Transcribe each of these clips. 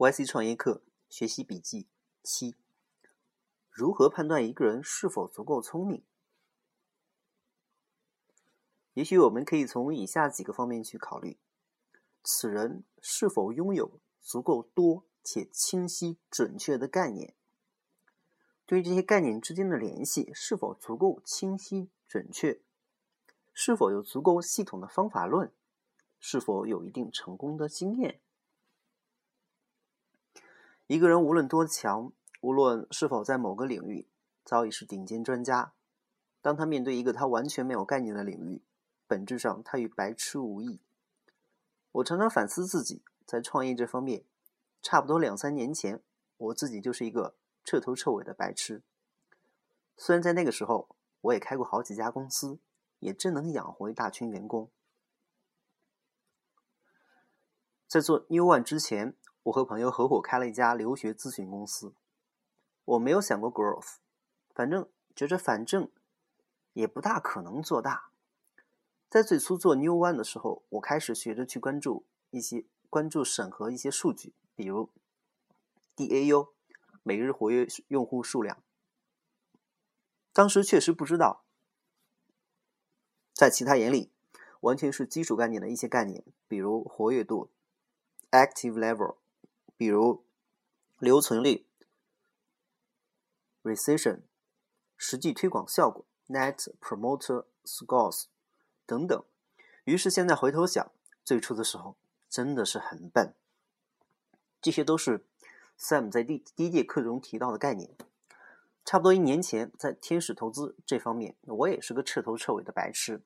YC 创业课学习笔记七：如何判断一个人是否足够聪明？也许我们可以从以下几个方面去考虑：此人是否拥有足够多且清晰准确的概念？对于这些概念之间的联系是否足够清晰准确？是否有足够系统的方法论？是否有一定成功的经验？一个人无论多强，无论是否在某个领域早已是顶尖专家，当他面对一个他完全没有概念的领域，本质上他与白痴无异。我常常反思自己在创业这方面，差不多两三年前，我自己就是一个彻头彻尾的白痴。虽然在那个时候，我也开过好几家公司，也真能养活一大群员工。在做 New One 之前。我和朋友合伙开了一家留学咨询公司，我没有想过 growth，反正觉着反正也不大可能做大。在最初做 New One 的时候，我开始学着去关注一些关注审核一些数据，比如 DAU 每日活跃用户数量。当时确实不知道，在其他眼里完全是基础概念的一些概念，比如活跃度 （active level）。比如留存率、recession、实际推广效果、net promoter scores 等等。于是现在回头想，最初的时候真的是很笨。这些都是 Sam 在第第一节课中提到的概念。差不多一年前，在天使投资这方面，我也是个彻头彻尾的白痴，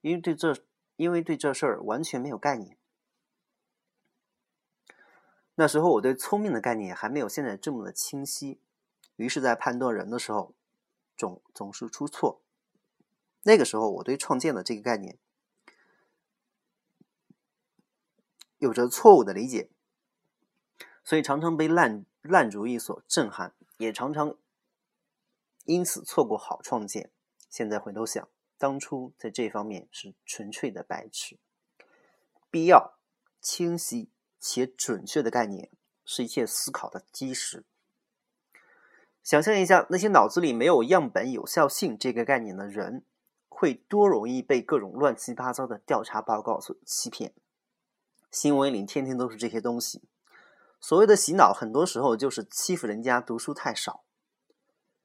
因为对这因为对这事儿完全没有概念。那时候我对聪明的概念还没有现在这么的清晰，于是，在判断人的时候，总总是出错。那个时候，我对创建的这个概念有着错误的理解，所以常常被烂烂主意所震撼，也常常因此错过好创建。现在回头想，当初在这方面是纯粹的白痴。必要清晰。且准确的概念是一切思考的基石。想象一下，那些脑子里没有样本有效性这个概念的人，会多容易被各种乱七八糟的调查报告所欺骗。新闻里天天都是这些东西。所谓的洗脑，很多时候就是欺负人家读书太少。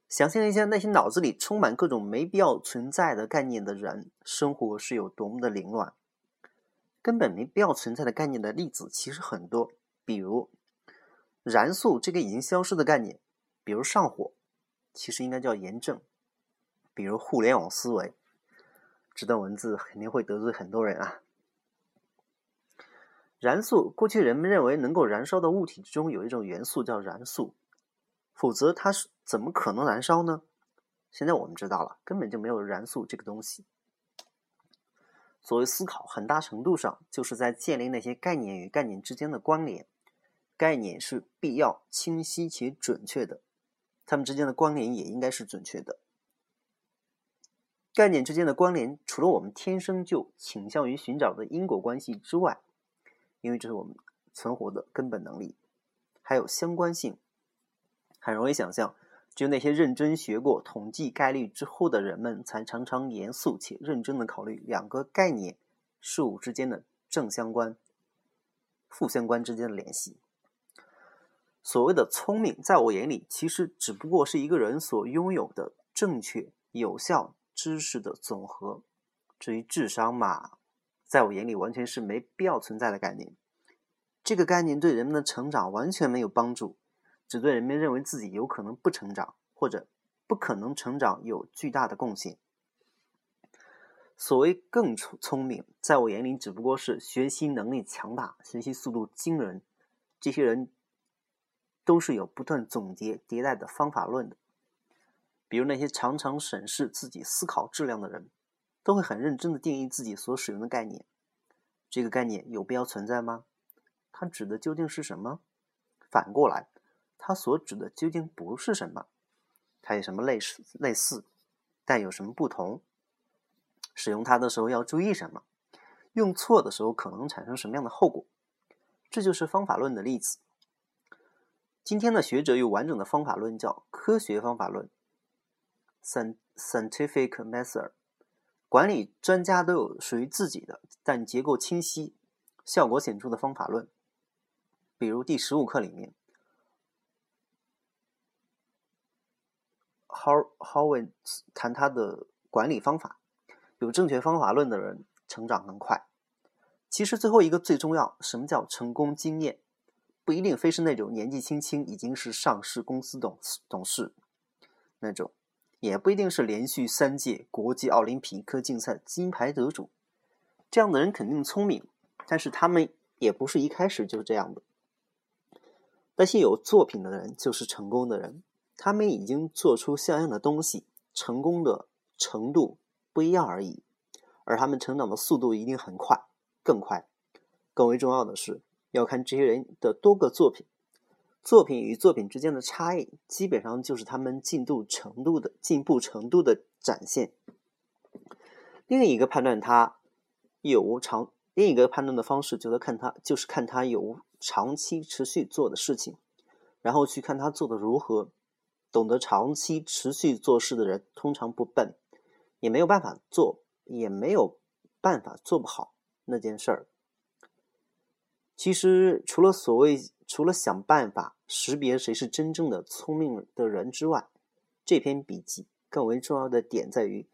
想象一下，那些脑子里充满各种没必要存在的概念的人，生活是有多么的凌乱。根本没必要存在的概念的例子其实很多，比如燃素这个已经消失的概念，比如上火，其实应该叫炎症，比如互联网思维，这段文字肯定会得罪很多人啊。燃素，过去人们认为能够燃烧的物体之中有一种元素叫燃素，否则它是怎么可能燃烧呢？现在我们知道了，根本就没有燃素这个东西。所谓思考，很大程度上就是在建立那些概念与概念之间的关联。概念是必要、清晰且准确的，它们之间的关联也应该是准确的。概念之间的关联，除了我们天生就倾向于寻找的因果关系之外，因为这是我们存活的根本能力，还有相关性。很容易想象。只有那些认真学过统计概率之后的人们，才常常严肃且认真的考虑两个概念事物之间的正相关、负相关之间的联系。所谓的聪明，在我眼里，其实只不过是一个人所拥有的正确、有效知识的总和。至于智商嘛，在我眼里，完全是没必要存在的概念。这个概念对人们的成长完全没有帮助。只对人们认为自己有可能不成长或者不可能成长有巨大的贡献。所谓更聪聪明，在我眼里只不过是学习能力强大、学习速度惊人。这些人都是有不断总结迭代的方法论的。比如那些常常审视自己思考质量的人，都会很认真的定义自己所使用的概念。这个概念有必要存在吗？它指的究竟是什么？反过来。它所指的究竟不是什么？它有什么类似类似，但有什么不同？使用它的时候要注意什么？用错的时候可能产生什么样的后果？这就是方法论的例子。今天的学者有完整的方法论，叫科学方法论 （scientific method）。管理专家都有属于自己的，但结构清晰、效果显著的方法论。比如第十五课里面 Howard 谈他的管理方法，有正确方法论的人成长更快。其实最后一个最重要，什么叫成功经验？不一定非是那种年纪轻轻已经是上市公司董董事那种，也不一定是连续三届国际奥林匹克竞赛金牌得主。这样的人肯定聪明，但是他们也不是一开始就这样的。那些有作品的人就是成功的人，他们已经做出像样的东西，成功的程度不一样而已。而他们成长的速度一定很快，更快。更为重要的是。要看这些人的多个作品，作品与作品之间的差异，基本上就是他们进度程度的进步程度的展现。另一个判断他有无长，另一个判断的方式就是看他，就是看他有无长期持续做的事情，然后去看他做的如何。懂得长期持续做事的人，通常不笨，也没有办法做，也没有办法做不好那件事儿。其实，除了所谓除了想办法识别谁是真正的聪明的人之外，这篇笔记更为重要的点在于，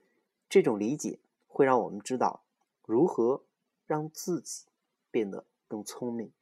这种理解会让我们知道如何让自己变得更聪明。